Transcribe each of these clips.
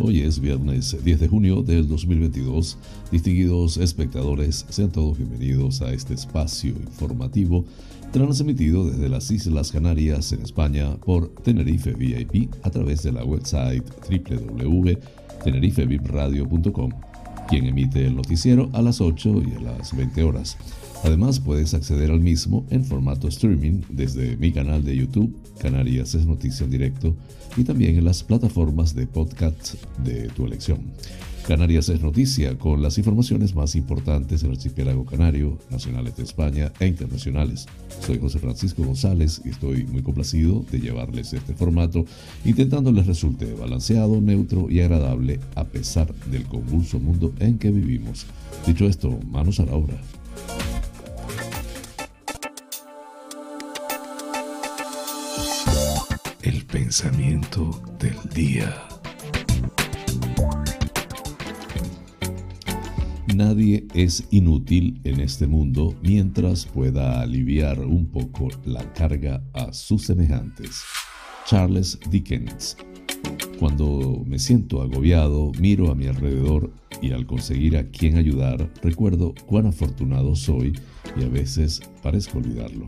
Hoy es viernes 10 de junio del 2022. Distinguidos espectadores, sean todos bienvenidos a este espacio informativo transmitido desde las Islas Canarias en España por Tenerife VIP a través de la website www.tenerifevipradio.com, quien emite el noticiero a las 8 y a las 20 horas. Además, puedes acceder al mismo en formato streaming desde mi canal de YouTube, Canarias es Noticia en Directo, y también en las plataformas de podcast de tu elección. Canarias es Noticia con las informaciones más importantes del archipiélago canario, nacionales de España e internacionales. Soy José Francisco González y estoy muy complacido de llevarles este formato, intentando les resulte balanceado, neutro y agradable a pesar del convulso mundo en que vivimos. Dicho esto, manos a la obra. Pensamiento del día. Nadie es inútil en este mundo mientras pueda aliviar un poco la carga a sus semejantes. Charles Dickens. Cuando me siento agobiado, miro a mi alrededor y al conseguir a quien ayudar, recuerdo cuán afortunado soy y a veces parezco olvidarlo.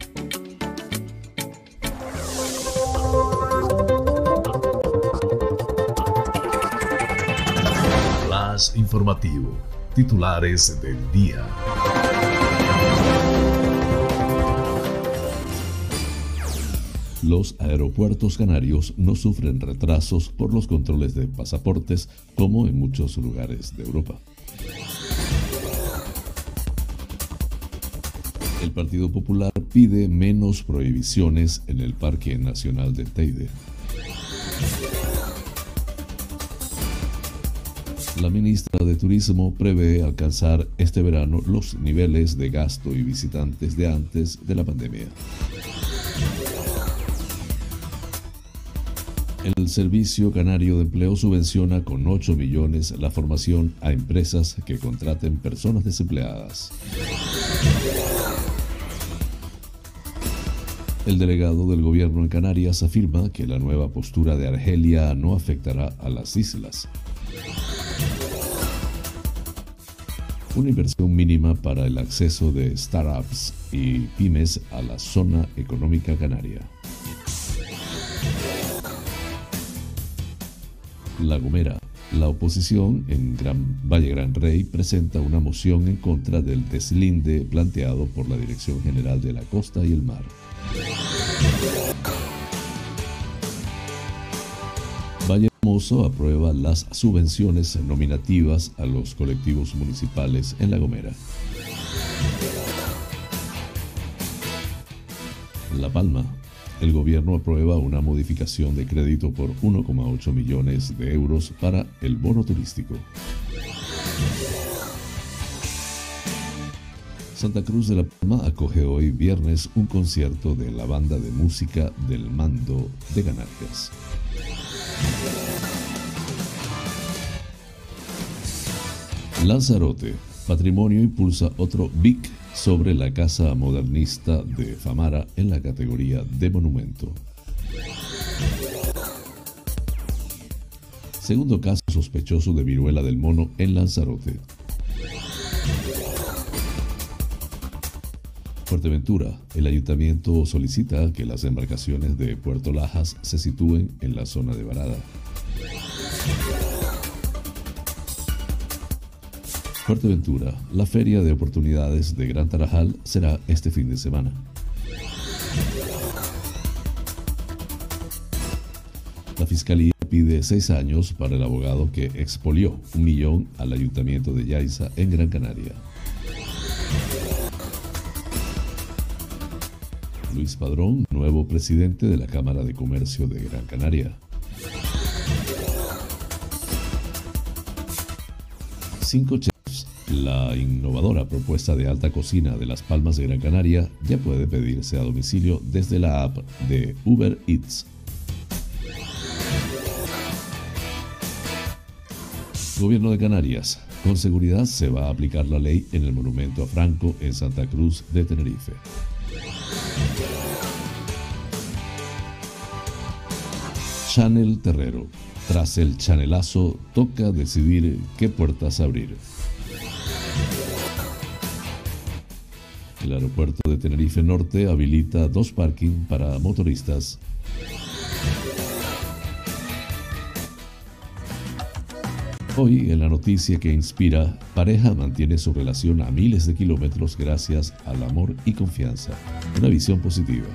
Informativo. Titulares del día. Los aeropuertos canarios no sufren retrasos por los controles de pasaportes como en muchos lugares de Europa. El Partido Popular pide menos prohibiciones en el Parque Nacional de Teide. La ministra de Turismo prevé alcanzar este verano los niveles de gasto y visitantes de antes de la pandemia. El Servicio Canario de Empleo subvenciona con 8 millones la formación a empresas que contraten personas desempleadas. El delegado del gobierno en Canarias afirma que la nueva postura de Argelia no afectará a las islas. Una inversión mínima para el acceso de startups y pymes a la zona económica canaria. La Gomera. La oposición en Gran Valle Gran Rey presenta una moción en contra del deslinde planteado por la Dirección General de la Costa y el Mar. Aprueba las subvenciones nominativas a los colectivos municipales en La Gomera. La Palma. El gobierno aprueba una modificación de crédito por 1,8 millones de euros para el bono turístico. Santa Cruz de la Palma acoge hoy viernes un concierto de la banda de música del Mando de Canarias. Lanzarote. Patrimonio impulsa otro BIC sobre la casa modernista de Famara en la categoría de monumento. Segundo caso sospechoso de viruela del mono en Lanzarote. Fuerteventura, el ayuntamiento solicita que las embarcaciones de Puerto Lajas se sitúen en la zona de varada. Fuerteventura, la feria de oportunidades de Gran Tarajal será este fin de semana. La Fiscalía pide seis años para el abogado que expolió un millón al ayuntamiento de Yaiza en Gran Canaria. Luis Padrón, nuevo presidente de la Cámara de Comercio de Gran Canaria. La innovadora propuesta de alta cocina de Las Palmas de Gran Canaria ya puede pedirse a domicilio desde la app de Uber Eats. Gobierno de Canarias. Con seguridad se va a aplicar la ley en el monumento a Franco en Santa Cruz de Tenerife. Chanel Terrero. Tras el chanelazo, toca decidir qué puertas abrir. El aeropuerto de Tenerife Norte habilita dos parking para motoristas. Hoy, en la noticia que inspira, pareja mantiene su relación a miles de kilómetros gracias al amor y confianza. Una visión positiva.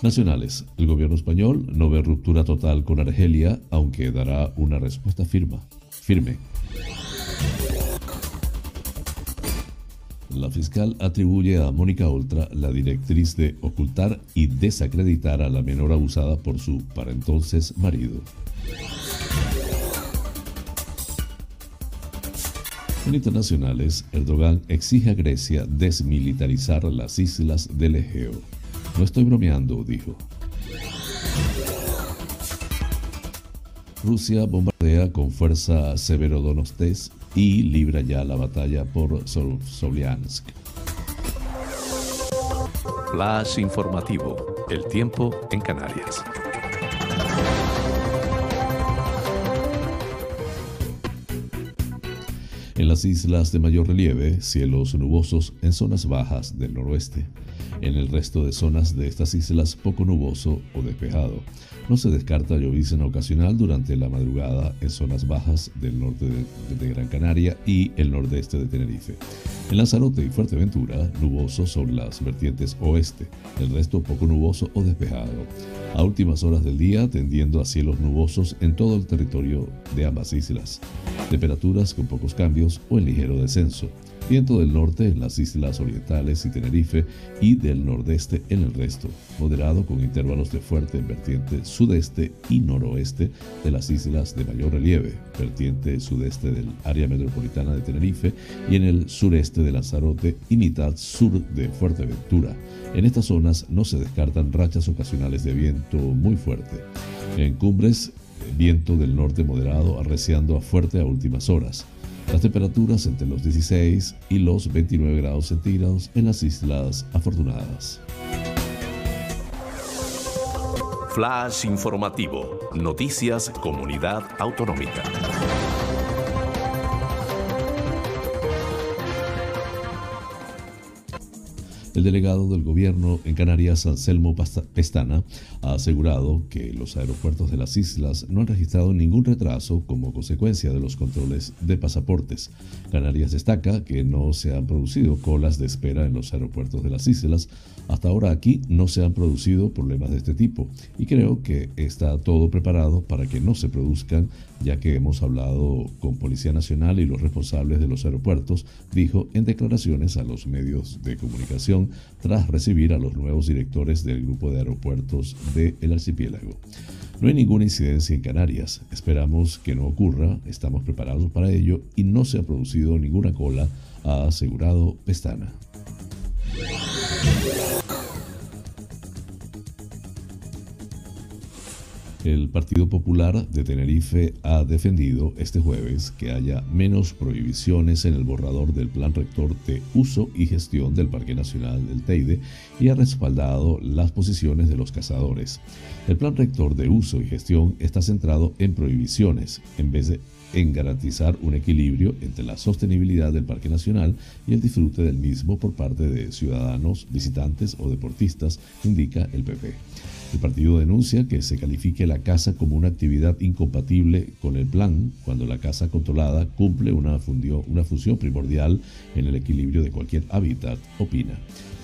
Nacionales. El gobierno español no ve ruptura total con Argelia, aunque dará una respuesta firme. firme. La fiscal atribuye a Mónica Oltra la directriz de ocultar y desacreditar a la menor abusada por su, para entonces, marido. En internacionales, Erdogan exige a Grecia desmilitarizar las islas del Egeo. No estoy bromeando, dijo. Rusia bombardea con fuerza Severodonostez y libra ya la batalla por Sobliansk. Flash informativo. El tiempo en Canarias. En las islas de mayor relieve, cielos nubosos en zonas bajas del noroeste. En el resto de zonas de estas islas, poco nuboso o despejado. No se descarta llovizna ocasional durante la madrugada en zonas bajas del norte de, Gran Canaria y el nordeste de Tenerife. En Lanzarote y Fuerteventura, nuboso sobre las vertientes oeste, el resto poco nuboso o despejado. A últimas horas del día, tendiendo a cielos nubosos en todo el territorio de ambas islas. Temperaturas con pocos cambios o en ligero descenso viento del norte en las islas orientales y Tenerife y del nordeste en el resto, moderado con intervalos de fuerte en vertiente sudeste y noroeste de las islas de mayor relieve, vertiente sudeste del área metropolitana de Tenerife y en el sureste de Lanzarote y mitad sur de Fuerteventura. En estas zonas no se descartan rachas ocasionales de viento muy fuerte. En cumbres, viento del norte moderado arreciando a fuerte a últimas horas. Las temperaturas entre los 16 y los 29 grados centígrados en las Islas Afortunadas. Flash informativo. Noticias Comunidad Autonómica. El delegado del gobierno en Canarias, Anselmo Pestana, ha asegurado que los aeropuertos de las islas no han registrado ningún retraso como consecuencia de los controles de pasaportes. Canarias destaca que no se han producido colas de espera en los aeropuertos de las islas. Hasta ahora aquí no se han producido problemas de este tipo y creo que está todo preparado para que no se produzcan, ya que hemos hablado con Policía Nacional y los responsables de los aeropuertos, dijo en declaraciones a los medios de comunicación tras recibir a los nuevos directores del grupo de aeropuertos del archipiélago. No hay ninguna incidencia en Canarias, esperamos que no ocurra, estamos preparados para ello y no se ha producido ninguna cola, ha asegurado Pestana. El Partido Popular de Tenerife ha defendido este jueves que haya menos prohibiciones en el borrador del Plan Rector de Uso y Gestión del Parque Nacional del Teide y ha respaldado las posiciones de los cazadores. El Plan Rector de Uso y Gestión está centrado en prohibiciones en vez de en garantizar un equilibrio entre la sostenibilidad del Parque Nacional y el disfrute del mismo por parte de ciudadanos, visitantes o deportistas, indica el PP. El partido denuncia que se califique la caza como una actividad incompatible con el plan cuando la caza controlada cumple una, una función primordial en el equilibrio de cualquier hábitat, opina.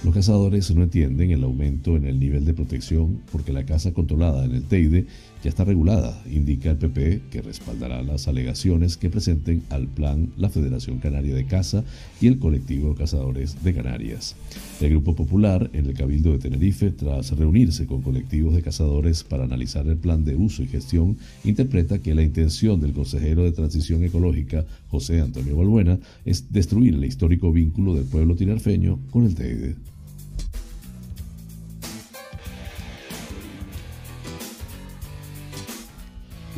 Los cazadores no entienden el aumento en el nivel de protección porque la caza controlada en el Teide ya está regulada, indica el PP que respaldará las alegaciones que presenten al plan la Federación Canaria de Caza y el colectivo cazadores de Canarias. El Grupo Popular en el Cabildo de Tenerife, tras reunirse con colectivos de cazadores para analizar el plan de uso y gestión, interpreta que la intención del consejero de Transición Ecológica, José Antonio Balbuena, es destruir el histórico vínculo del pueblo tinerfeño con el Teide.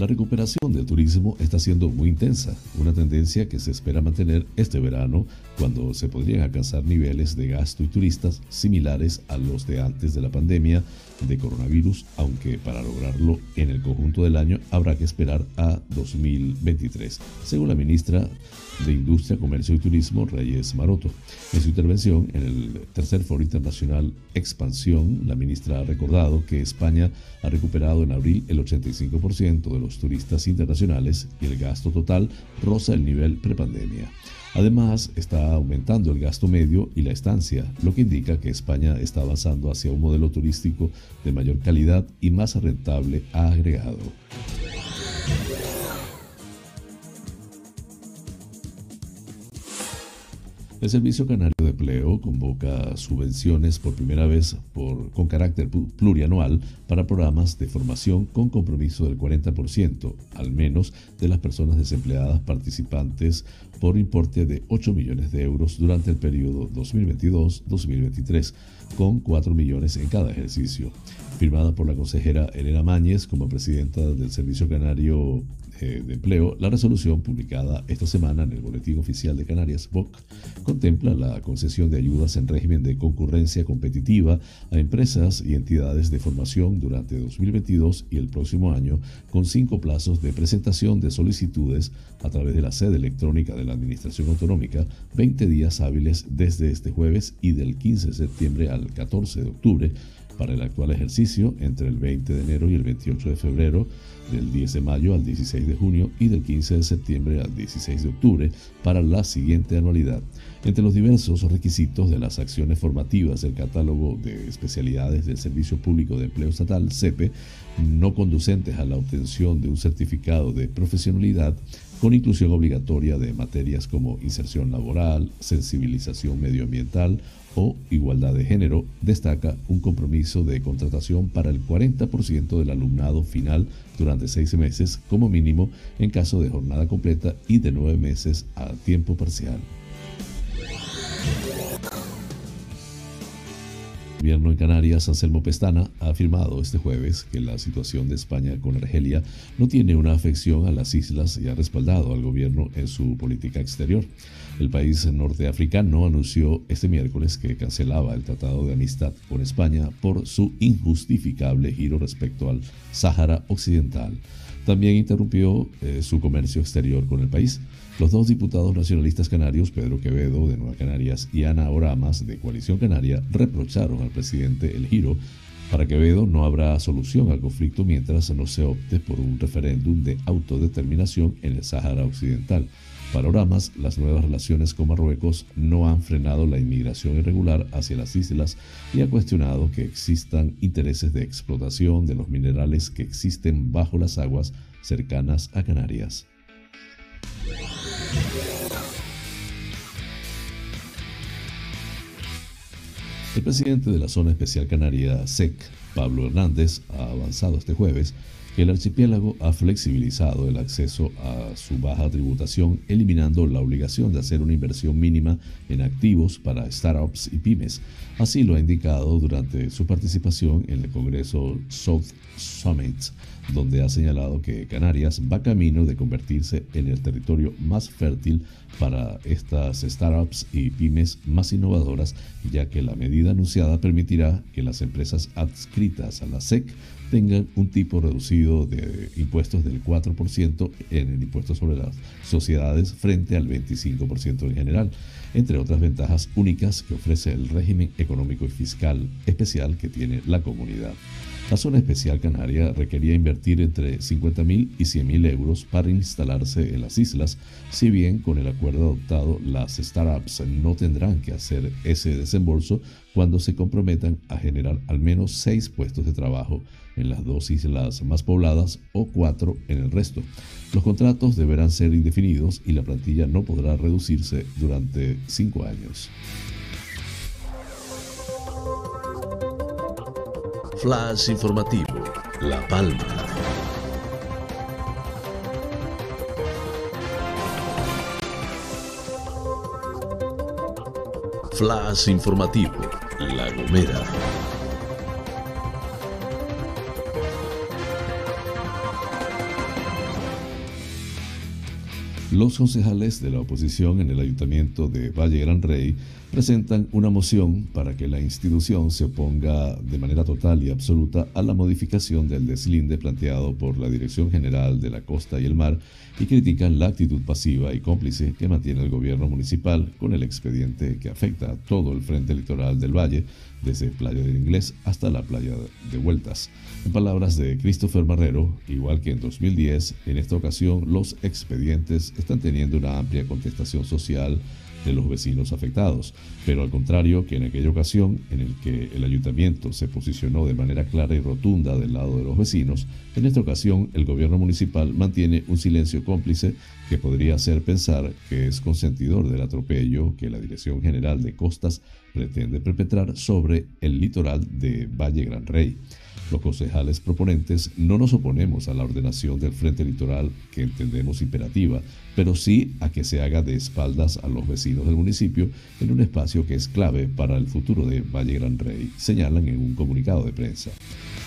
La recuperación del turismo está siendo muy intensa, una tendencia que se espera mantener este verano cuando se podrían alcanzar niveles de gasto y turistas similares a los de antes de la pandemia de coronavirus, aunque para lograrlo en el conjunto del año habrá que esperar a 2023, según la ministra de Industria, Comercio y Turismo, Reyes Maroto. En su intervención en el tercer Foro Internacional Expansión, la ministra ha recordado que España ha recuperado en abril el 85% de los turistas internacionales y el gasto total roza el nivel prepandemia. Además, está aumentando el gasto medio y la estancia, lo que indica que España está avanzando hacia un modelo turístico de mayor calidad y más rentable, ha agregado. El Servicio Canario de Empleo convoca subvenciones por primera vez con carácter plurianual para programas de formación con compromiso del 40%, al menos, de las personas desempleadas participantes por importe de 8 millones de euros durante el periodo 2022-2023, con 4 millones en cada ejercicio. Firmada por la consejera Elena Mañez como presidenta del Servicio Canario de Empleo, la resolución publicada esta semana en el Boletín Oficial de Canarias, BOC, contempla la concesión de ayudas en régimen de concurrencia competitiva a empresas y entidades de formación durante 2022 y el próximo año, con cinco plazos de presentación de solicitudes a través de la sede electrónica de la Administración Autonómica, 20 días hábiles desde este jueves y del 15 de septiembre al 14 de octubre para el actual ejercicio entre el 20 de enero y el 28 de febrero, del 10 de mayo al 16 de junio y del 15 de septiembre al 16 de octubre para la siguiente anualidad. Entre los diversos requisitos de las acciones formativas del catálogo de especialidades del Servicio Público de Empleo Estatal, CEPE, no conducentes a la obtención de un certificado de profesionalidad, con inclusión obligatoria de materias como inserción laboral, sensibilización medioambiental o igualdad de género, destaca un compromiso de contratación para el 40% del alumnado final durante seis meses como mínimo en caso de jornada completa y de nueve meses a tiempo parcial. Gobierno en Canarias, Anselmo Pestana, ha afirmado este jueves que la situación de España con Argelia no tiene una afección a las islas y ha respaldado al gobierno en su política exterior. El país norteafricano anunció este miércoles que cancelaba el Tratado de Amistad con España por su injustificable giro respecto al Sáhara Occidental. También interrumpió eh, su comercio exterior con el país. Los dos diputados nacionalistas canarios, Pedro Quevedo de Nueva Canarias y Ana Oramas de Coalición Canaria, reprocharon al presidente el giro. Para Quevedo no habrá solución al conflicto mientras no se opte por un referéndum de autodeterminación en el Sáhara Occidental. Para Oramas, las nuevas relaciones con Marruecos no han frenado la inmigración irregular hacia las islas y ha cuestionado que existan intereses de explotación de los minerales que existen bajo las aguas cercanas a Canarias. El presidente de la Zona Especial Canaria, SEC, Pablo Hernández, ha avanzado este jueves que el archipiélago ha flexibilizado el acceso a su baja tributación, eliminando la obligación de hacer una inversión mínima en activos para startups y pymes. Así lo ha indicado durante su participación en el Congreso South Summit, donde ha señalado que Canarias va camino de convertirse en el territorio más fértil para estas startups y pymes más innovadoras, ya que la medida anunciada permitirá que las empresas adscritas a la SEC tengan un tipo reducido de impuestos del 4% en el impuesto sobre las sociedades frente al 25% en general, entre otras ventajas únicas que ofrece el régimen económico y fiscal especial que tiene la comunidad. La zona especial canaria requería invertir entre 50.000 y 100.000 euros para instalarse en las islas, si bien con el acuerdo adoptado las startups no tendrán que hacer ese desembolso cuando se comprometan a generar al menos seis puestos de trabajo en las dos islas más pobladas o cuatro en el resto. Los contratos deberán ser indefinidos y la plantilla no podrá reducirse durante cinco años. Flash informativo, La Palma. Flash informativo, La Gomera. Los concejales de la oposición en el ayuntamiento de Valle Gran Rey presentan una moción para que la institución se oponga de manera total y absoluta a la modificación del deslinde planteado por la Dirección General de la Costa y el Mar y critican la actitud pasiva y cómplice que mantiene el gobierno municipal con el expediente que afecta a todo el frente litoral del valle, desde Playa del Inglés hasta la Playa de Vueltas. En palabras de Christopher Marrero, igual que en 2010, en esta ocasión los expedientes están teniendo una amplia contestación social de los vecinos afectados, pero al contrario que en aquella ocasión en el que el ayuntamiento se posicionó de manera clara y rotunda del lado de los vecinos, en esta ocasión el gobierno municipal mantiene un silencio cómplice que podría hacer pensar que es consentidor del atropello que la Dirección General de Costas pretende perpetrar sobre el litoral de Valle Gran Rey. Los concejales proponentes no nos oponemos a la ordenación del frente litoral que entendemos imperativa, pero sí a que se haga de espaldas a los vecinos del municipio en un espacio que es clave para el futuro de Valle Gran Rey, señalan en un comunicado de prensa.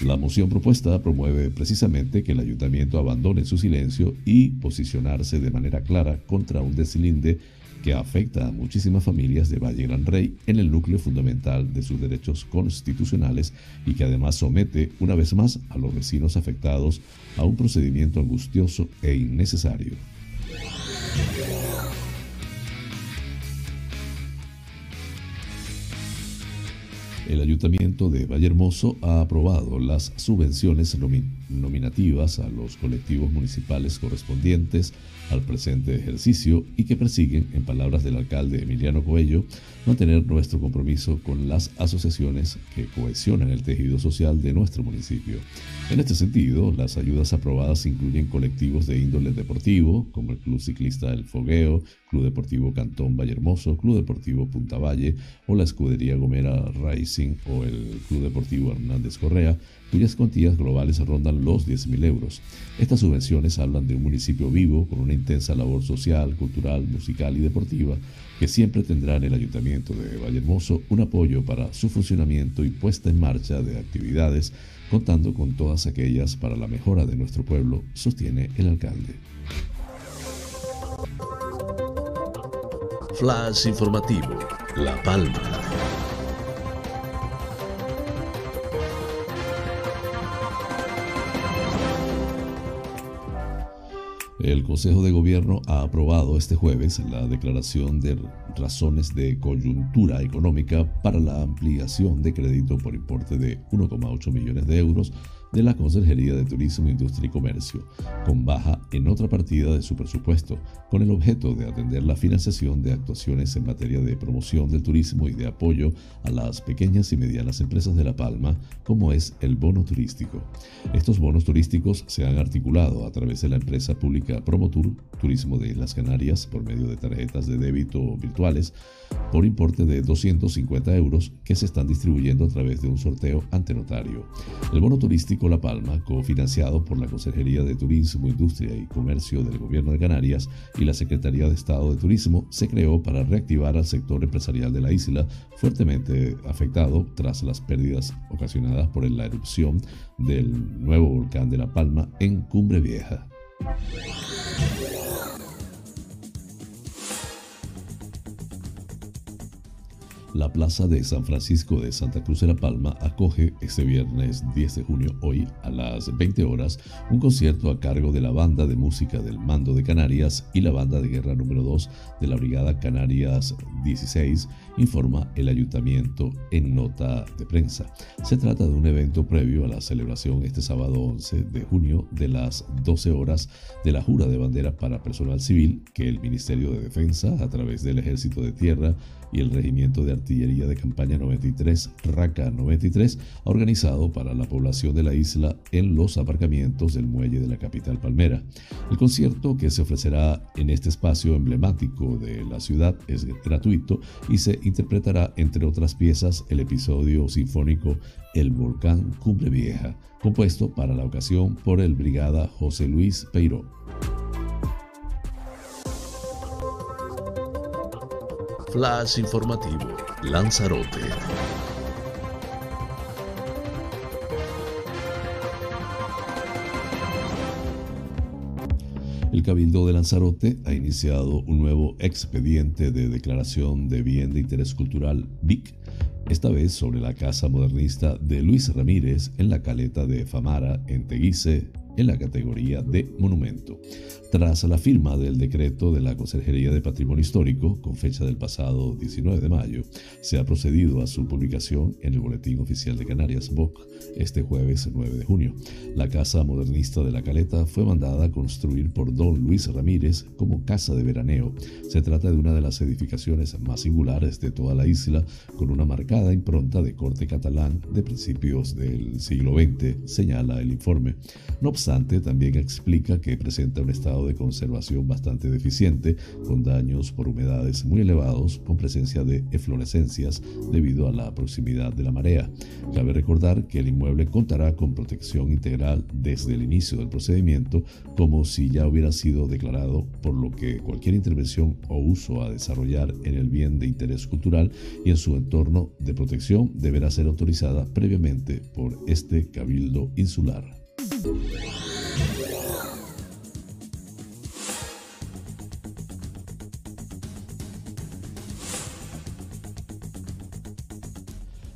La moción propuesta promueve precisamente que el ayuntamiento abandone su silencio y posicionarse de manera clara contra un deslinde que afecta a muchísimas familias de Valle Gran Rey en el núcleo fundamental de sus derechos constitucionales y que además somete una vez más a los vecinos afectados a un procedimiento angustioso e innecesario. El Ayuntamiento de Vallehermoso ha aprobado las subvenciones nominativas a los colectivos municipales correspondientes al presente ejercicio y que persiguen, en palabras del alcalde Emiliano Coello, mantener nuestro compromiso con las asociaciones que cohesionan el tejido social de nuestro municipio. En este sentido, las ayudas aprobadas incluyen colectivos de índole deportivo, como el Club Ciclista El Fogueo, Club Deportivo Cantón Vallehermoso, Club Deportivo Punta Valle o la Escudería Gomera Racing o el Club Deportivo Hernández Correa, cuyas cuantías globales rondan los 10.000 euros. Estas subvenciones hablan de un municipio vivo con una intensa labor social, cultural, musical y deportiva que siempre tendrá en el Ayuntamiento de Vallehermoso un apoyo para su funcionamiento y puesta en marcha de actividades, contando con todas aquellas para la mejora de nuestro pueblo, sostiene el alcalde. Flash informativo, La Palma. El Consejo de Gobierno ha aprobado este jueves la declaración de razones de coyuntura económica para la ampliación de crédito por importe de 1,8 millones de euros de la Consejería de Turismo, Industria y Comercio, con baja en otra partida de su presupuesto, con el objeto de atender la financiación de actuaciones en materia de promoción del turismo y de apoyo a las pequeñas y medianas empresas de La Palma, como es el bono turístico. Estos bonos turísticos se han articulado a través de la empresa pública Promotur Turismo de las Canarias por medio de tarjetas de débito virtuales por importe de 250 euros que se están distribuyendo a través de un sorteo ante notario. El bono turístico La Palma, cofinanciado por la Consejería de Turismo, Industria y Comercio del Gobierno de Canarias y la Secretaría de Estado de Turismo, se creó para reactivar al sector empresarial de la isla, fuertemente afectado tras las pérdidas ocasionadas por la erupción del nuevo volcán de La Palma en Cumbre Vieja. La Plaza de San Francisco de Santa Cruz de la Palma acoge este viernes 10 de junio, hoy a las 20 horas, un concierto a cargo de la banda de música del Mando de Canarias y la banda de guerra número 2 de la Brigada Canarias 16, informa el ayuntamiento en nota de prensa. Se trata de un evento previo a la celebración este sábado 11 de junio de las 12 horas de la jura de bandera para personal civil que el Ministerio de Defensa, a través del Ejército de Tierra, y el Regimiento de Artillería de Campaña 93, RACA 93, ha organizado para la población de la isla en los aparcamientos del muelle de la capital palmera. El concierto que se ofrecerá en este espacio emblemático de la ciudad es gratuito y se interpretará, entre otras piezas, el episodio sinfónico El Volcán Cumbre Vieja, compuesto para la ocasión por el brigada José Luis Peiró. Flash informativo, Lanzarote. El Cabildo de Lanzarote ha iniciado un nuevo expediente de declaración de bien de interés cultural BIC, esta vez sobre la casa modernista de Luis Ramírez en la caleta de Famara, en Teguise, en la categoría de monumento. Tras la firma del decreto de la Consejería de Patrimonio Histórico, con fecha del pasado 19 de mayo, se ha procedido a su publicación en el Boletín Oficial de Canarias, BOC, este jueves 9 de junio. La Casa Modernista de la Caleta fue mandada a construir por don Luis Ramírez como casa de veraneo. Se trata de una de las edificaciones más singulares de toda la isla, con una marcada impronta de corte catalán de principios del siglo XX, señala el informe. No obstante, también explica que presenta un estado de conservación bastante deficiente, con daños por humedades muy elevados, con presencia de eflorescencias debido a la proximidad de la marea. Cabe recordar que el inmueble contará con protección integral desde el inicio del procedimiento, como si ya hubiera sido declarado, por lo que cualquier intervención o uso a desarrollar en el bien de interés cultural y en su entorno de protección deberá ser autorizada previamente por este cabildo insular. Música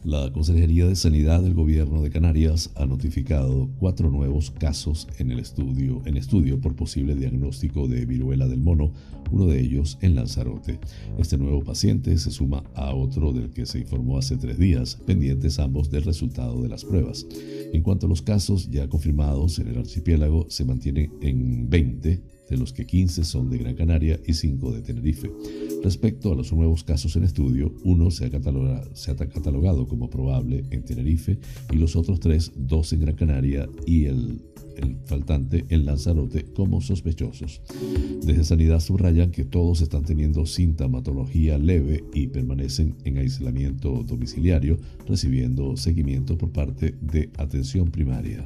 La Consejería de Sanidad del Gobierno de Canarias ha notificado cuatro nuevos casos en el estudio, estudio por posible diagnóstico de viruela del mono, uno de ellos en Lanzarote. Este nuevo paciente se suma a otro del que se informó hace tres días, pendientes ambos del resultado de las pruebas. En cuanto a los casos ya confirmados en el archipiélago, se mantienen en 20 de los que 15 son de Gran Canaria y 5 de Tenerife. Respecto a los nuevos casos en estudio, uno se ha, catalogado, se ha catalogado como probable en Tenerife y los otros tres, dos en Gran Canaria y el el faltante en Lanzarote como sospechosos. Desde Sanidad subrayan que todos están teniendo sintomatología leve y permanecen en aislamiento domiciliario, recibiendo seguimiento por parte de atención primaria.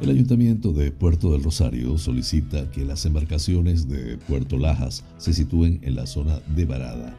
El Ayuntamiento de Puerto del Rosario solicita que las embarcaciones de Puerto Lajas se sitúen en la zona de Varada.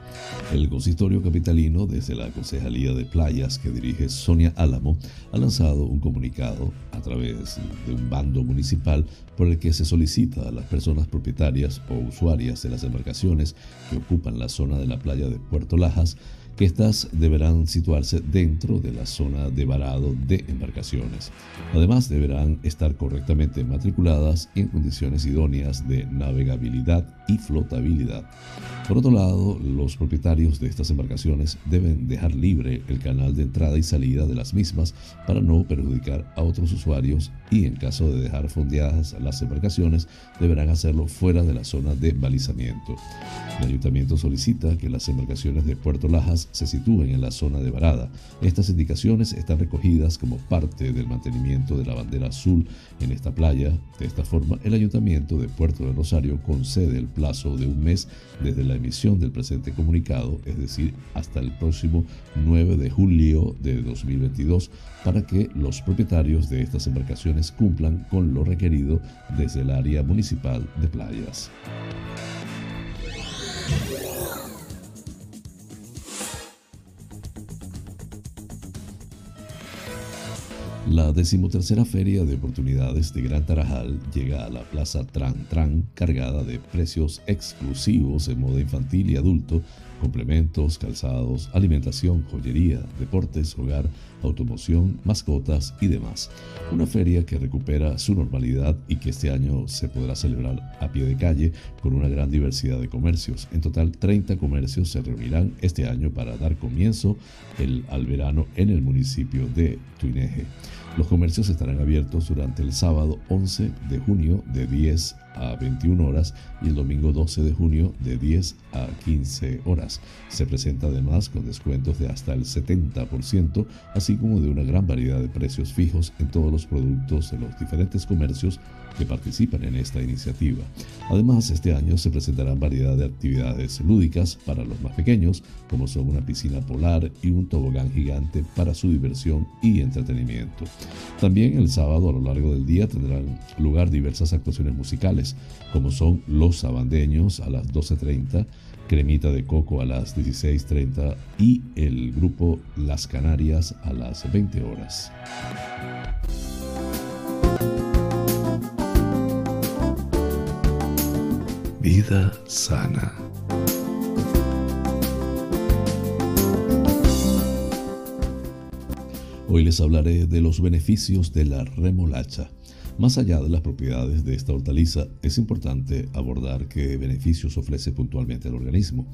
El consistorio capitalino, desde la Concejalía de Playas que dirige Sonia Álamo, ha lanzado un comunicado a través de un bando municipal por el que se solicita a las personas propietarias o usuarias de las embarcaciones que ocupan la zona de la playa de Puerto Lajas que éstas deberán situarse dentro de la zona de varado de embarcaciones. Además, deberán estar correctamente matriculadas en condiciones idóneas de navegabilidad y flotabilidad. Por otro lado, los propietarios de estas embarcaciones deben dejar libre el canal de entrada y salida de las mismas para no perjudicar a otros usuarios y en caso de dejar fondeadas las embarcaciones deberán hacerlo fuera de la zona de balizamiento. El ayuntamiento solicita que las embarcaciones de Puerto Lajas se sitúen en la zona de varada. Estas indicaciones están recogidas como parte del mantenimiento de la bandera azul en esta playa. De esta forma, el ayuntamiento de Puerto de Rosario concede el plazo de un mes desde la emisión del presente comunicado, es decir, hasta el próximo 9 de julio de 2022, para que los propietarios de estas embarcaciones cumplan con lo requerido desde el área municipal de playas. La decimotercera Feria de Oportunidades de Gran Tarajal llega a la Plaza Tran Tran cargada de precios exclusivos en moda infantil y adulto complementos, calzados, alimentación, joyería, deportes, hogar, automoción, mascotas y demás. Una feria que recupera su normalidad y que este año se podrá celebrar a pie de calle con una gran diversidad de comercios. En total, 30 comercios se reunirán este año para dar comienzo el, al verano en el municipio de Tuineje. Los comercios estarán abiertos durante el sábado 11 de junio de 10 a 21 horas y el domingo 12 de junio de 10 a 15 horas. Se presenta además con descuentos de hasta el 70%, así como de una gran variedad de precios fijos en todos los productos de los diferentes comercios que participan en esta iniciativa. Además, este año se presentarán variedad de actividades lúdicas para los más pequeños, como son una piscina polar y un tobogán gigante para su diversión y entretenimiento. También el sábado a lo largo del día tendrán lugar diversas actuaciones musicales, como son Los Sabandeños a las 12.30, Cremita de Coco a las 16.30 y el grupo Las Canarias a las 20 horas. Vida sana. Hoy les hablaré de los beneficios de la remolacha. Más allá de las propiedades de esta hortaliza, es importante abordar qué beneficios ofrece puntualmente al organismo.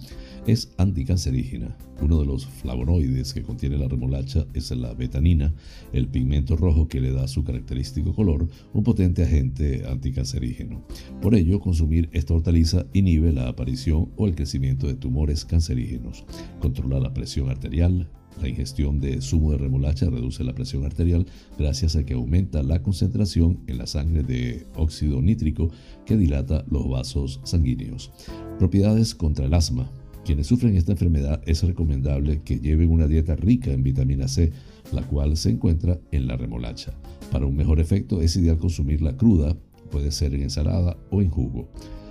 Es anticancerígena. Uno de los flavonoides que contiene la remolacha es la betanina, el pigmento rojo que le da su característico color, un potente agente anticancerígeno. Por ello, consumir esta hortaliza inhibe la aparición o el crecimiento de tumores cancerígenos, controla la presión arterial, la ingestión de zumo de remolacha reduce la presión arterial gracias a que aumenta la concentración en la sangre de óxido nítrico que dilata los vasos sanguíneos. Propiedades contra el asma. Quienes sufren esta enfermedad es recomendable que lleven una dieta rica en vitamina C, la cual se encuentra en la remolacha. Para un mejor efecto es ideal consumirla cruda, puede ser en ensalada o en jugo.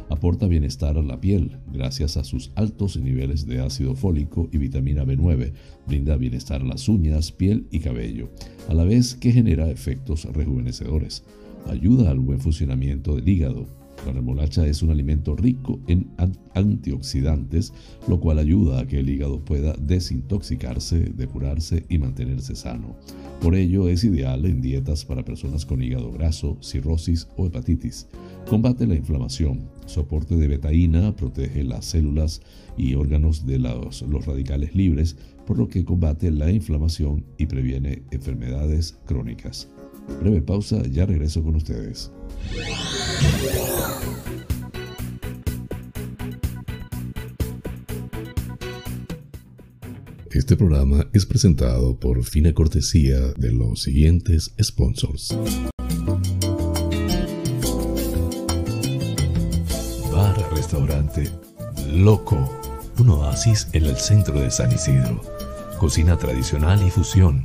Aporta bienestar a la piel gracias a sus altos niveles de ácido fólico y vitamina B9. Brinda bienestar a las uñas, piel y cabello, a la vez que genera efectos rejuvenecedores. Ayuda al buen funcionamiento del hígado. La remolacha es un alimento rico en antioxidantes, lo cual ayuda a que el hígado pueda desintoxicarse, depurarse y mantenerse sano. Por ello es ideal en dietas para personas con hígado graso, cirrosis o hepatitis. Combate la inflamación. Soporte de betaína protege las células y órganos de los, los, radicales libres, por lo que combate la inflamación y previene enfermedades crónicas. Breve pausa, ya regreso con ustedes. Este programa es presentado por fina cortesía de los siguientes sponsors. restaurante Loco, un oasis en el centro de San Isidro. Cocina tradicional y fusión,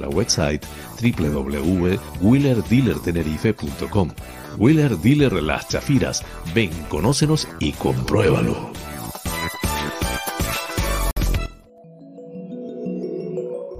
nuestra website www.wheelerdealertenerife.com. Wheeler Dealer Las Chafiras. Ven, conócenos y compruébalo.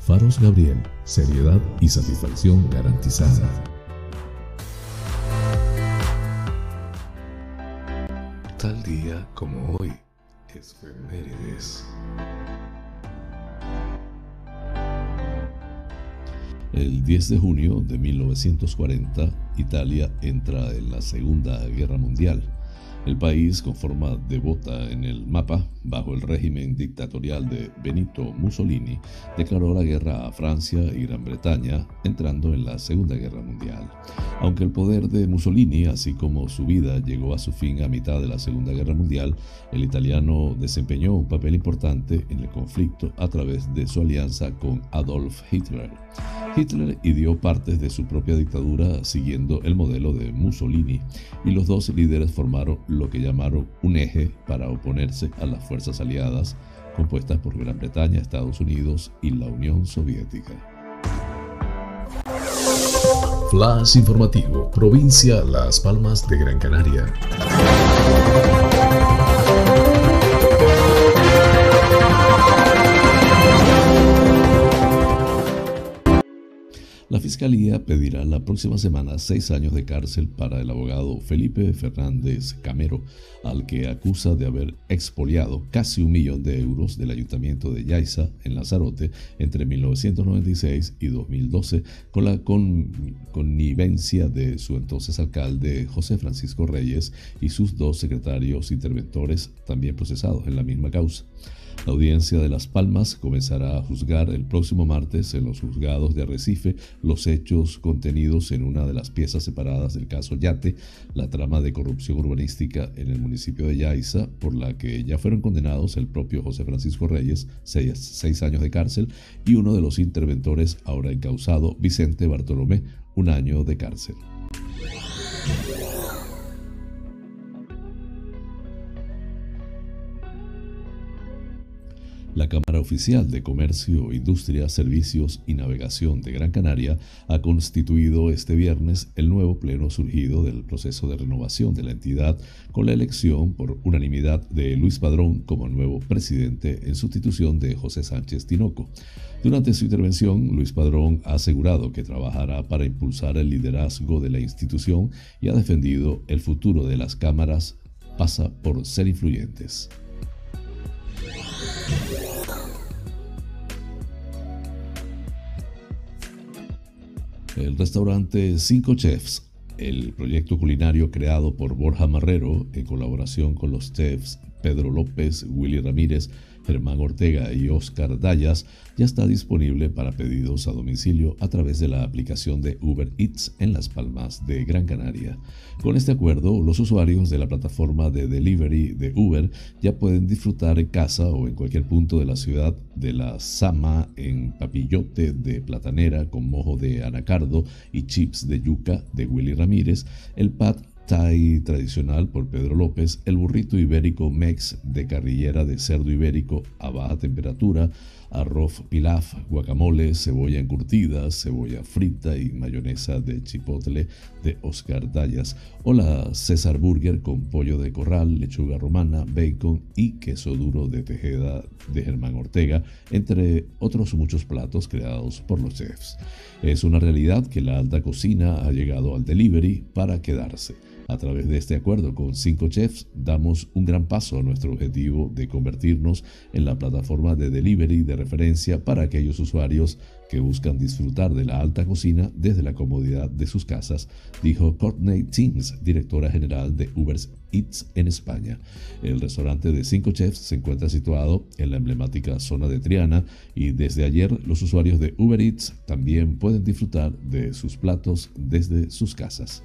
Faros Gabriel, seriedad y satisfacción garantizada. Tal día como hoy, efemérides. El 10 de junio de 1940, Italia entra en la Segunda Guerra Mundial. El país, con forma devota en el mapa, bajo el régimen dictatorial de Benito Mussolini, declaró la guerra a Francia y Gran Bretaña, entrando en la Segunda Guerra Mundial. Aunque el poder de Mussolini, así como su vida, llegó a su fin a mitad de la Segunda Guerra Mundial, el italiano desempeñó un papel importante en el conflicto a través de su alianza con Adolf Hitler. Hitler ideó partes de su propia dictadura siguiendo el modelo de Mussolini, y los dos líderes formaron lo que llamaron un eje para oponerse a las fuerzas aliadas compuestas por Gran Bretaña, Estados Unidos y la Unión Soviética. Flash informativo, provincia Las Palmas de Gran Canaria. La Fiscalía pedirá la próxima semana seis años de cárcel para el abogado Felipe Fernández Camero, al que acusa de haber expoliado casi un millón de euros del ayuntamiento de Yaiza, en Lanzarote, entre 1996 y 2012, con la connivencia de su entonces alcalde José Francisco Reyes y sus dos secretarios interventores, también procesados en la misma causa. La audiencia de Las Palmas comenzará a juzgar el próximo martes en los juzgados de Arrecife los hechos contenidos en una de las piezas separadas del caso Yate, la trama de corrupción urbanística en el municipio de Yaiza, por la que ya fueron condenados el propio José Francisco Reyes, seis, seis años de cárcel, y uno de los interventores ahora encausado, Vicente Bartolomé, un año de cárcel. La Cámara Oficial de Comercio, Industria, Servicios y Navegación de Gran Canaria ha constituido este viernes el nuevo pleno surgido del proceso de renovación de la entidad con la elección por unanimidad de Luis Padrón como nuevo presidente en sustitución de José Sánchez Tinoco. Durante su intervención, Luis Padrón ha asegurado que trabajará para impulsar el liderazgo de la institución y ha defendido el futuro de las cámaras pasa por ser influyentes. El restaurante Cinco Chefs, el proyecto culinario creado por Borja Marrero en colaboración con los chefs Pedro López, Willy Ramírez, Germán Ortega y Oscar Dayas, ya está disponible para pedidos a domicilio a través de la aplicación de Uber Eats en Las Palmas de Gran Canaria. Con este acuerdo, los usuarios de la plataforma de delivery de Uber ya pueden disfrutar en casa o en cualquier punto de la ciudad de la Sama en papillote de platanera con mojo de anacardo y chips de yuca de Willy Ramírez, el pat Thai tradicional por Pedro López, el burrito ibérico Mex de carrillera de cerdo ibérico a baja temperatura, arroz pilaf, guacamole, cebolla encurtida, cebolla frita y mayonesa de chipotle de Oscar Dallas, o la César Burger con pollo de corral, lechuga romana, bacon y queso duro de Tejeda de Germán Ortega, entre otros muchos platos creados por los chefs. Es una realidad que la alta cocina ha llegado al delivery para quedarse. A través de este acuerdo con cinco chefs damos un gran paso a nuestro objetivo de convertirnos en la plataforma de delivery de referencia para aquellos usuarios que buscan disfrutar de la alta cocina desde la comodidad de sus casas, dijo Courtney Teams, directora general de Uber Eats en España. El restaurante de cinco chefs se encuentra situado en la emblemática zona de Triana y desde ayer los usuarios de Uber Eats también pueden disfrutar de sus platos desde sus casas.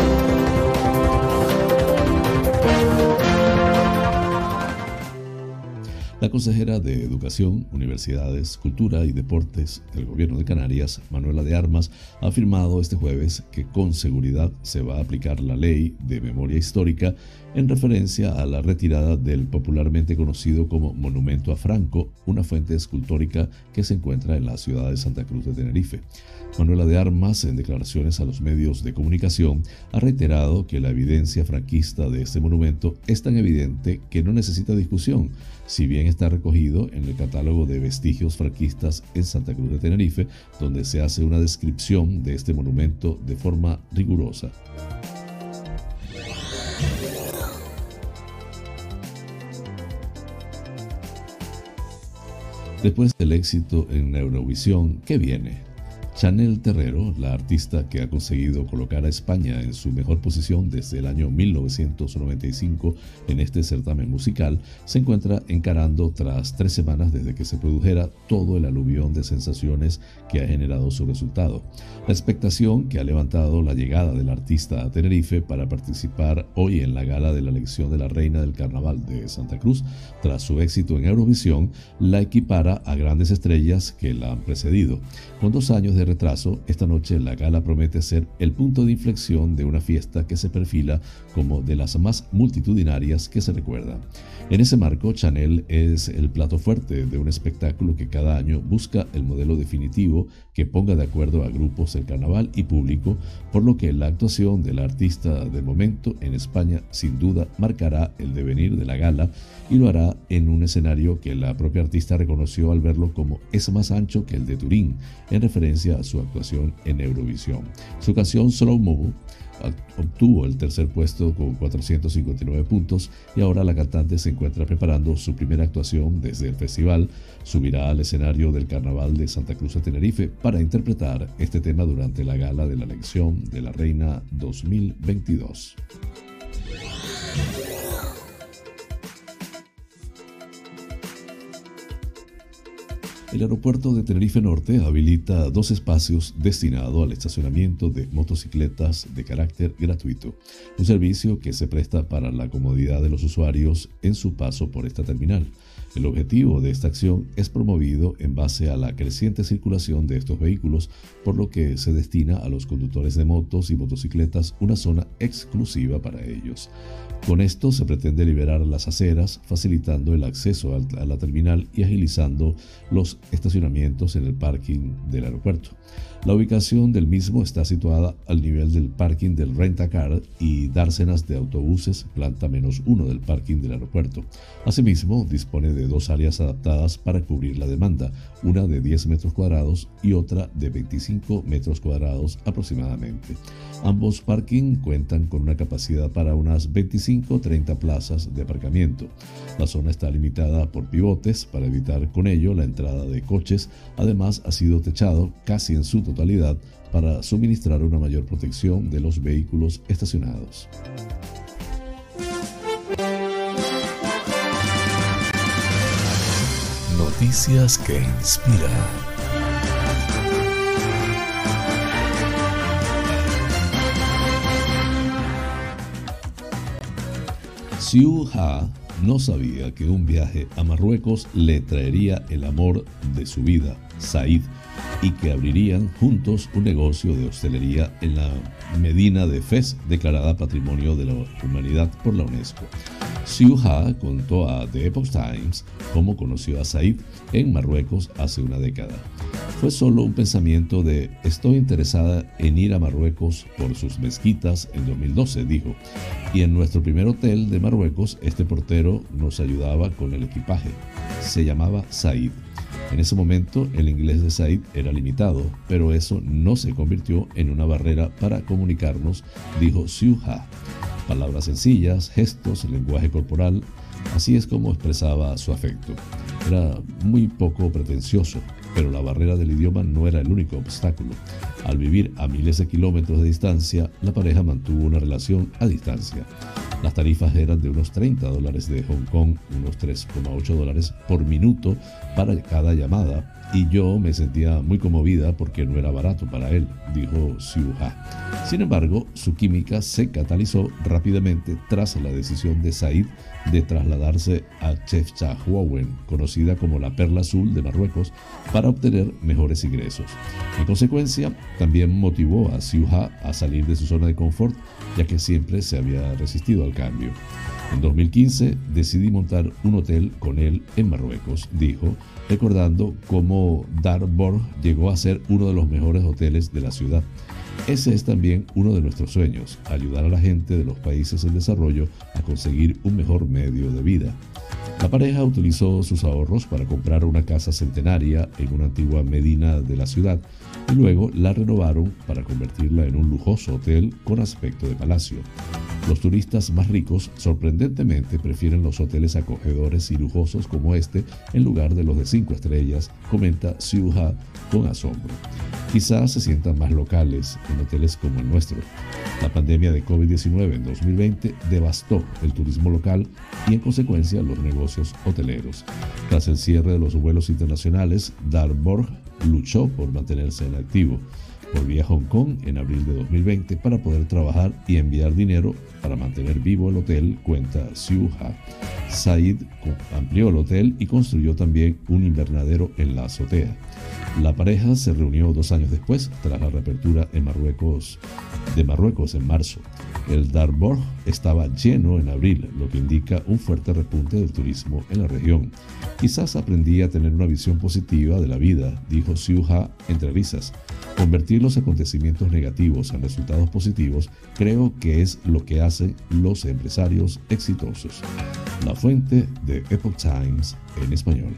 La consejera de Educación, Universidades, Cultura y Deportes del Gobierno de Canarias, Manuela de Armas, ha afirmado este jueves que con seguridad se va a aplicar la ley de memoria histórica en referencia a la retirada del popularmente conocido como Monumento a Franco, una fuente escultórica que se encuentra en la ciudad de Santa Cruz de Tenerife. Manuela de Armas, en declaraciones a los medios de comunicación, ha reiterado que la evidencia franquista de este monumento es tan evidente que no necesita discusión, si bien está recogido en el catálogo de vestigios franquistas en Santa Cruz de Tenerife, donde se hace una descripción de este monumento de forma rigurosa. Después del éxito en Eurovisión, ¿qué viene? Chanel Terrero, la artista que ha conseguido colocar a España en su mejor posición desde el año 1995 en este certamen musical, se encuentra encarando tras tres semanas desde que se produjera todo el aluvión de sensaciones que ha generado su resultado. La expectación que ha levantado la llegada del artista a Tenerife para participar hoy en la gala de la elección de la reina del carnaval de Santa Cruz, tras su éxito en Eurovisión, la equipara a grandes estrellas que la han precedido. Con dos años de retraso, esta noche la gala promete ser el punto de inflexión de una fiesta que se perfila como de las más multitudinarias que se recuerda. En ese marco, Chanel es el plato fuerte de un espectáculo que cada año busca el modelo definitivo que ponga de acuerdo a grupos del carnaval y público, por lo que la actuación del artista del momento en España sin duda marcará el devenir de la gala y lo hará en un escenario que la propia artista reconoció al verlo como es más ancho que el de Turín, en referencia a su actuación en Eurovisión. Su canción Slow Mo obtuvo el tercer puesto con 459 puntos y ahora la cantante se encuentra preparando su primera actuación desde el festival. Subirá al escenario del Carnaval de Santa Cruz de Tenerife para interpretar este tema durante la gala de la elección de la Reina 2022. El aeropuerto de Tenerife Norte habilita dos espacios destinados al estacionamiento de motocicletas de carácter gratuito, un servicio que se presta para la comodidad de los usuarios en su paso por esta terminal. El objetivo de esta acción es promovido en base a la creciente circulación de estos vehículos, por lo que se destina a los conductores de motos y motocicletas una zona exclusiva para ellos. Con esto se pretende liberar las aceras, facilitando el acceso a la terminal y agilizando los estacionamientos en el parking del aeropuerto. La ubicación del mismo está situada al nivel del parking del Rentacar y dársenas de autobuses, planta menos uno del parking del aeropuerto. Asimismo, dispone de dos áreas adaptadas para cubrir la demanda, una de 10 metros cuadrados y otra de 25 metros cuadrados aproximadamente. Ambos parking cuentan con una capacidad para unas 25-30 plazas de aparcamiento. La zona está limitada por pivotes para evitar con ello la entrada de coches. Además, ha sido techado casi en su totalidad para suministrar una mayor protección de los vehículos estacionados. Noticias que inspiran. Siu Ha no sabía que un viaje a Marruecos le traería el amor de su vida, Said, y que abrirían juntos un negocio de hostelería en la Medina de Fez, declarada Patrimonio de la Humanidad por la UNESCO. Siu contó a The Epoch Times cómo conoció a Said en Marruecos hace una década. Fue solo un pensamiento de estoy interesada en ir a Marruecos por sus mezquitas en 2012, dijo. Y en nuestro primer hotel de Marruecos, este portero nos ayudaba con el equipaje. Se llamaba Said. En ese momento el inglés de Said era limitado, pero eso no se convirtió en una barrera para comunicarnos, dijo Ha. Palabras sencillas, gestos, lenguaje corporal, así es como expresaba su afecto. Era muy poco pretencioso, pero la barrera del idioma no era el único obstáculo. Al vivir a miles de kilómetros de distancia, la pareja mantuvo una relación a distancia. Las tarifas eran de unos 30 dólares de Hong Kong, unos 3,8 dólares por minuto para cada llamada, y yo me sentía muy conmovida porque no era barato para él, dijo Ha. Sin embargo, su química se catalizó rápidamente tras la decisión de Said de trasladarse a Chefchaouen, conocida como la Perla Azul de Marruecos, para obtener mejores ingresos. En consecuencia, también motivó a Ha a salir de su zona de confort, ya que siempre se había resistido al cambio. En 2015 decidí montar un hotel con él en Marruecos, dijo, recordando cómo Darborg llegó a ser uno de los mejores hoteles de la ciudad. Ese es también uno de nuestros sueños, ayudar a la gente de los países en desarrollo a conseguir un mejor medio de vida. La pareja utilizó sus ahorros para comprar una casa centenaria en una antigua medina de la ciudad y luego la renovaron para convertirla en un lujoso hotel con aspecto de palacio. Los turistas más ricos sorprendentemente prefieren los hoteles acogedores y lujosos como este en lugar de los de cinco estrellas, comenta Ha con asombro. Quizás se sientan más locales en hoteles como el nuestro. La pandemia de COVID-19 en 2020 devastó el turismo local y en consecuencia los negocios hoteleros. Tras el cierre de los vuelos internacionales, Darborg luchó por mantenerse en activo. Volví a Hong Kong en abril de 2020 para poder trabajar y enviar dinero para mantener vivo el hotel, cuenta Siu Ha. Said amplió el hotel y construyó también un invernadero en la azotea. La pareja se reunió dos años después, tras la reapertura en Marruecos, de Marruecos en marzo. El Darbourg estaba lleno en abril, lo que indica un fuerte repunte del turismo en la región. Quizás aprendí a tener una visión positiva de la vida, dijo Ha entre risas. Convertir los acontecimientos negativos en resultados positivos creo que es lo que hacen los empresarios exitosos. La fuente de Epoch Times en español.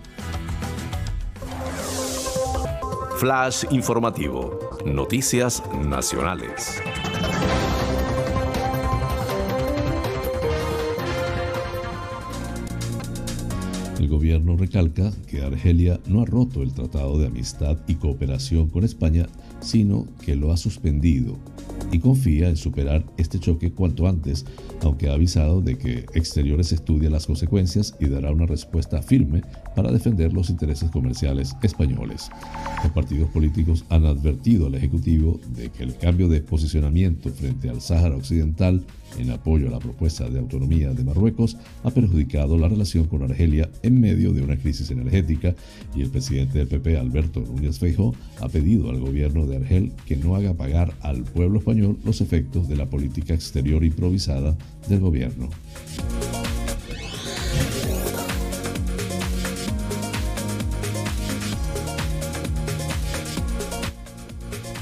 Flash informativo. Noticias nacionales. El gobierno recalca que Argelia no ha roto el Tratado de Amistad y Cooperación con España, sino que lo ha suspendido y confía en superar este choque cuanto antes, aunque ha avisado de que Exteriores estudia las consecuencias y dará una respuesta firme para defender los intereses comerciales españoles. Los partidos políticos han advertido al Ejecutivo de que el cambio de posicionamiento frente al Sáhara Occidental en apoyo a la propuesta de autonomía de Marruecos ha perjudicado la relación con Argelia en medio de una crisis energética y el presidente del PP, Alberto Núñez Feijóo, ha pedido al gobierno de Argel que no haga pagar al pueblo español los efectos de la política exterior improvisada del gobierno.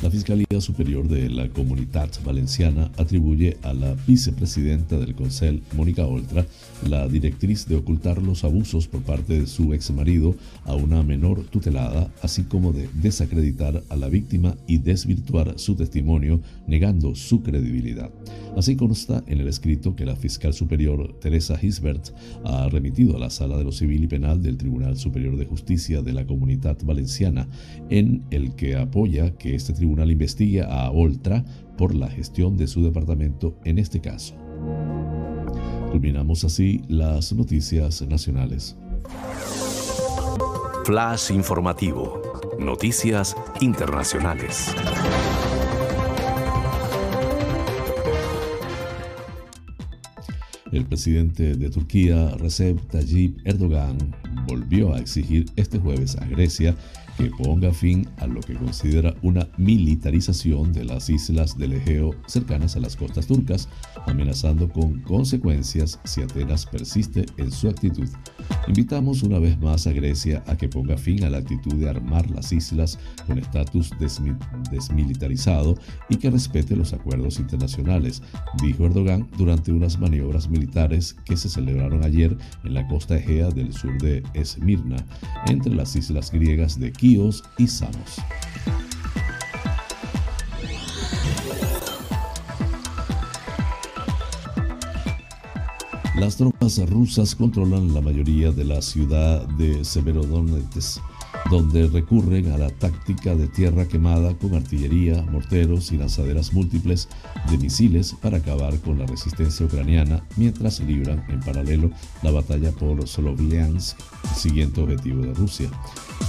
La Fiscalía Superior de la Comunidad Valenciana atribuye a la vicepresidenta del Consell, Mónica Oltra, la directriz de ocultar los abusos por parte de su ex marido a una menor tutelada, así como de desacreditar a la víctima y desvirtuar su testimonio, negando su credibilidad. Así consta en el escrito que la fiscal superior Teresa Hisbert ha remitido a la Sala de lo Civil y Penal del Tribunal Superior de Justicia de la Comunidad Valenciana, en el que apoya que este tribunal investigue a Oltra por la gestión de su departamento en este caso. Culminamos así las noticias nacionales. Flash informativo. Noticias internacionales. El presidente de Turquía, Recep Tayyip Erdogan, volvió a exigir este jueves a Grecia que ponga fin a lo que considera una militarización de las islas del Egeo cercanas a las costas turcas, amenazando con consecuencias si Atenas persiste en su actitud. Invitamos una vez más a Grecia a que ponga fin a la actitud de armar las islas con estatus desmilitarizado y que respete los acuerdos internacionales, dijo Erdogan durante unas maniobras militares que se celebraron ayer en la costa egea del sur de Esmirna, entre las islas griegas de Y Samos. Las tropas rusas controlan la mayoría de la ciudad de Severodonetsk, donde recurren a la táctica de tierra quemada con artillería, morteros y lanzaderas múltiples de misiles para acabar con la resistencia ucraniana mientras libran en paralelo la batalla por Solovyansk, el siguiente objetivo de Rusia.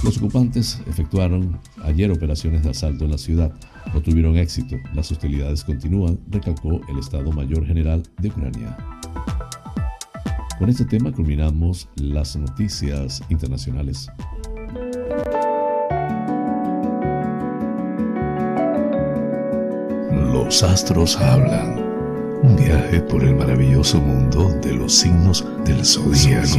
Los ocupantes efectuaron ayer operaciones de asalto en la ciudad. No tuvieron éxito. Las hostilidades continúan, recalcó el Estado Mayor General de Ucrania. Con este tema culminamos las noticias internacionales. Los astros hablan. Un viaje por el maravilloso mundo de los signos del zodiaco.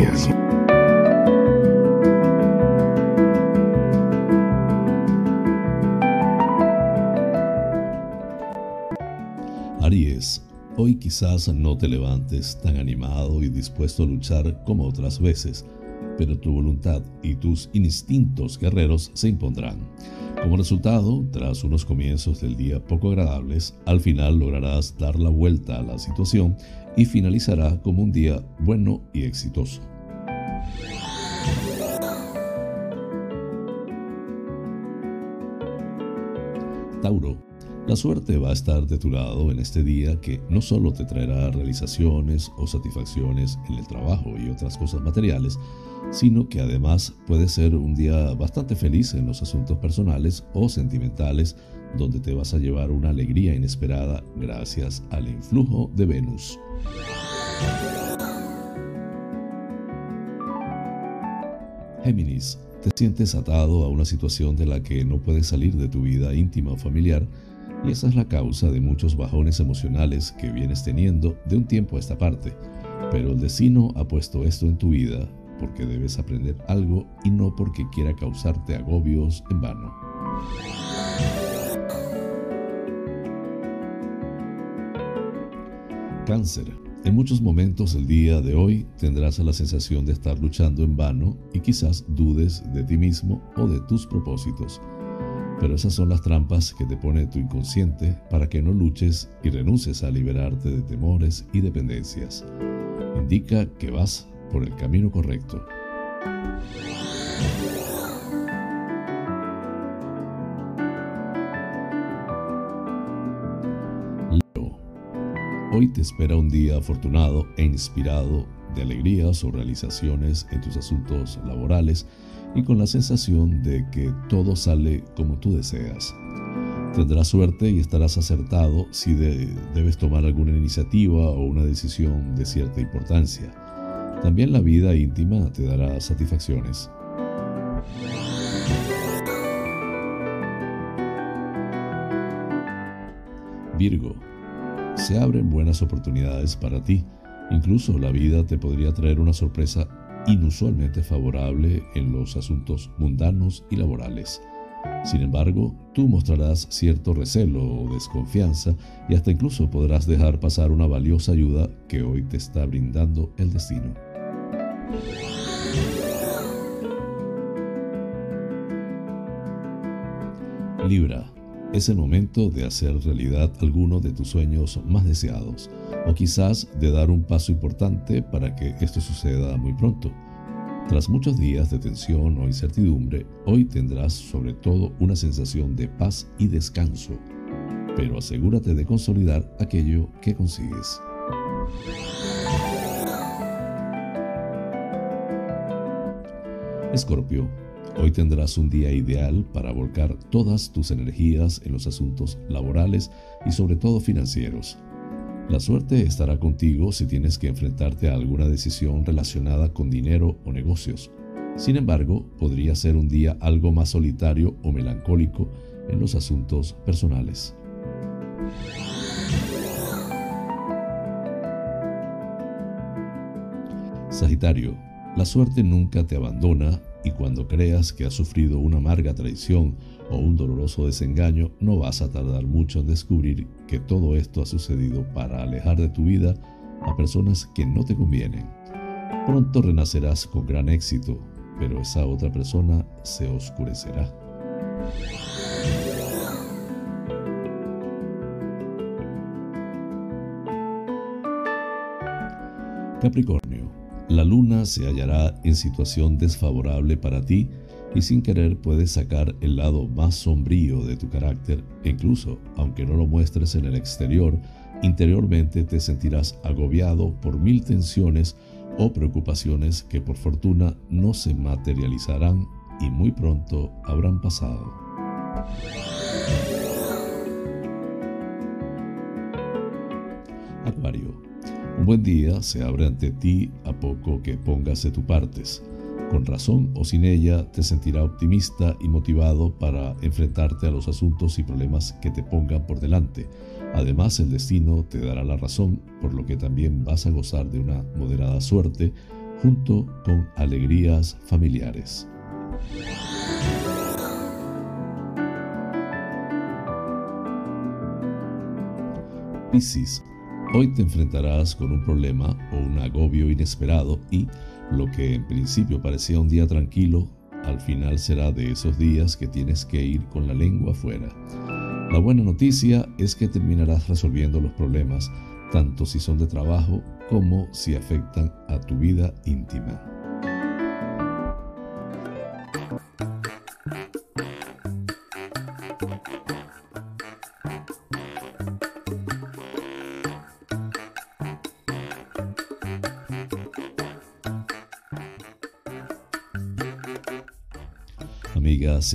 Aries, hoy quizás no te levantes tan animado y dispuesto a luchar como otras veces, pero tu voluntad y tus instintos guerreros se impondrán. Como resultado, tras unos comienzos del día poco agradables, al final lograrás dar la vuelta a la situación y finalizará como un día bueno y exitoso. Tauro, la suerte va a estar de tu lado en este día que no solo te traerá realizaciones o satisfacciones en el trabajo y otras cosas materiales, sino que además puede ser un día bastante feliz en los asuntos personales o sentimentales donde te vas a llevar una alegría inesperada gracias al influjo de Venus. Géminis, te sientes atado a una situación de la que no puedes salir de tu vida íntima o familiar y esa es la causa de muchos bajones emocionales que vienes teniendo de un tiempo a esta parte. Pero el destino ha puesto esto en tu vida porque debes aprender algo y no porque quiera causarte agobios en vano. Cáncer. En muchos momentos del día de hoy tendrás la sensación de estar luchando en vano y quizás dudes de ti mismo o de tus propósitos. Pero esas son las trampas que te pone tu inconsciente para que no luches y renuncies a liberarte de temores y dependencias. Indica que vas por el camino correcto. Hoy te espera un día afortunado e inspirado de alegrías o realizaciones en tus asuntos laborales y con la sensación de que todo sale como tú deseas. Tendrás suerte y estarás acertado si debes tomar alguna iniciativa o una decisión de cierta importancia. También la vida íntima te dará satisfacciones. Virgo, se abren buenas oportunidades para ti. Incluso la vida te podría traer una sorpresa inusualmente favorable en los asuntos mundanos y laborales. Sin embargo, tú mostrarás cierto recelo o desconfianza y hasta incluso podrás dejar pasar una valiosa ayuda que hoy te está brindando el destino. Libra, es el momento de hacer realidad alguno de tus sueños más deseados o quizás de dar un paso importante para que esto suceda muy pronto. Tras muchos días de tensión o incertidumbre, hoy tendrás sobre todo una sensación de paz y descanso, pero asegúrate de consolidar aquello que consigues. Escorpio, hoy tendrás un día ideal para volcar todas tus energías en los asuntos laborales y sobre todo financieros. La suerte estará contigo si tienes que enfrentarte a alguna decisión relacionada con dinero o negocios. Sin embargo, podría ser un día algo más solitario o melancólico en los asuntos personales. Sagitario, la suerte nunca te abandona y cuando creas que has sufrido una amarga traición o un doloroso desengaño, no vas a tardar mucho en descubrir que todo esto ha sucedido para alejar de tu vida a personas que no te convienen. Pronto renacerás con gran éxito, pero esa otra persona se oscurecerá. Capricornio, la luna se hallará en situación desfavorable para ti y sin querer puedes sacar el lado más sombrío de tu carácter e incluso, aunque no lo muestres en el exterior, interiormente te sentirás agobiado por mil tensiones o preocupaciones que por fortuna no se materializarán y muy pronto habrán pasado. Acuario un buen día se abre ante ti a poco que pongas de tu partes. Con razón o sin ella, te sentirá optimista y motivado para enfrentarte a los asuntos y problemas que te pongan por delante. Además, el destino te dará la razón, por lo que también vas a gozar de una moderada suerte junto con alegrías familiares. Piscis Hoy te enfrentarás con un problema o un agobio inesperado y lo que en principio parecía un día tranquilo, al final será de esos días que tienes que ir con la lengua afuera. La buena noticia es que terminarás resolviendo los problemas, tanto si son de trabajo como si afectan a tu vida íntima.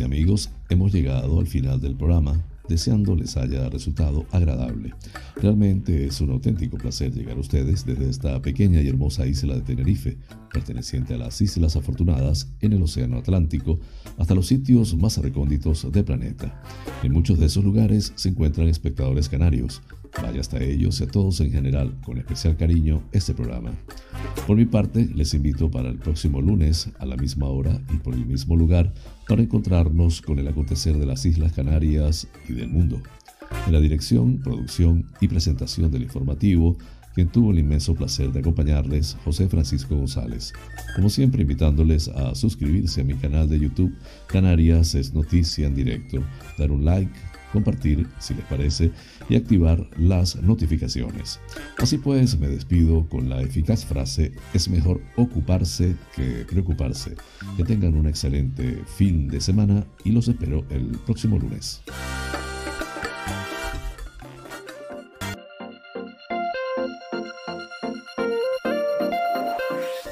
Amigos, hemos llegado al final del programa, deseando les haya resultado agradable. Realmente es un auténtico placer llegar a ustedes desde esta pequeña y hermosa isla de Tenerife, perteneciente a las Islas Afortunadas en el Océano Atlántico, hasta los sitios más recónditos del planeta. En muchos de esos lugares se encuentran espectadores canarios, Vaya hasta ellos y a todos en general, con especial cariño, este programa. Por mi parte, les invito para el próximo lunes, a la misma hora y por el mismo lugar, para encontrarnos con el acontecer de las Islas Canarias y del mundo. En la dirección, producción y presentación del informativo, quien tuvo el inmenso placer de acompañarles, José Francisco González. Como siempre, invitándoles a suscribirse a mi canal de YouTube, Canarias es Noticia en Directo, dar un like, compartir si les parece y activar las notificaciones. Así pues, me despido con la eficaz frase, es mejor ocuparse que preocuparse. Que tengan un excelente fin de semana y los espero el próximo lunes.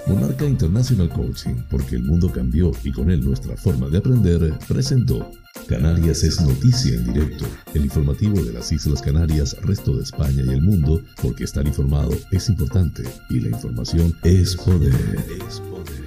Monarca International Coaching, porque el mundo cambió y con él nuestra forma de aprender, presentó Canarias es noticia en directo, el informativo de las Islas Canarias, resto de España y el mundo, porque estar informado es importante y la información es poder. Es poder.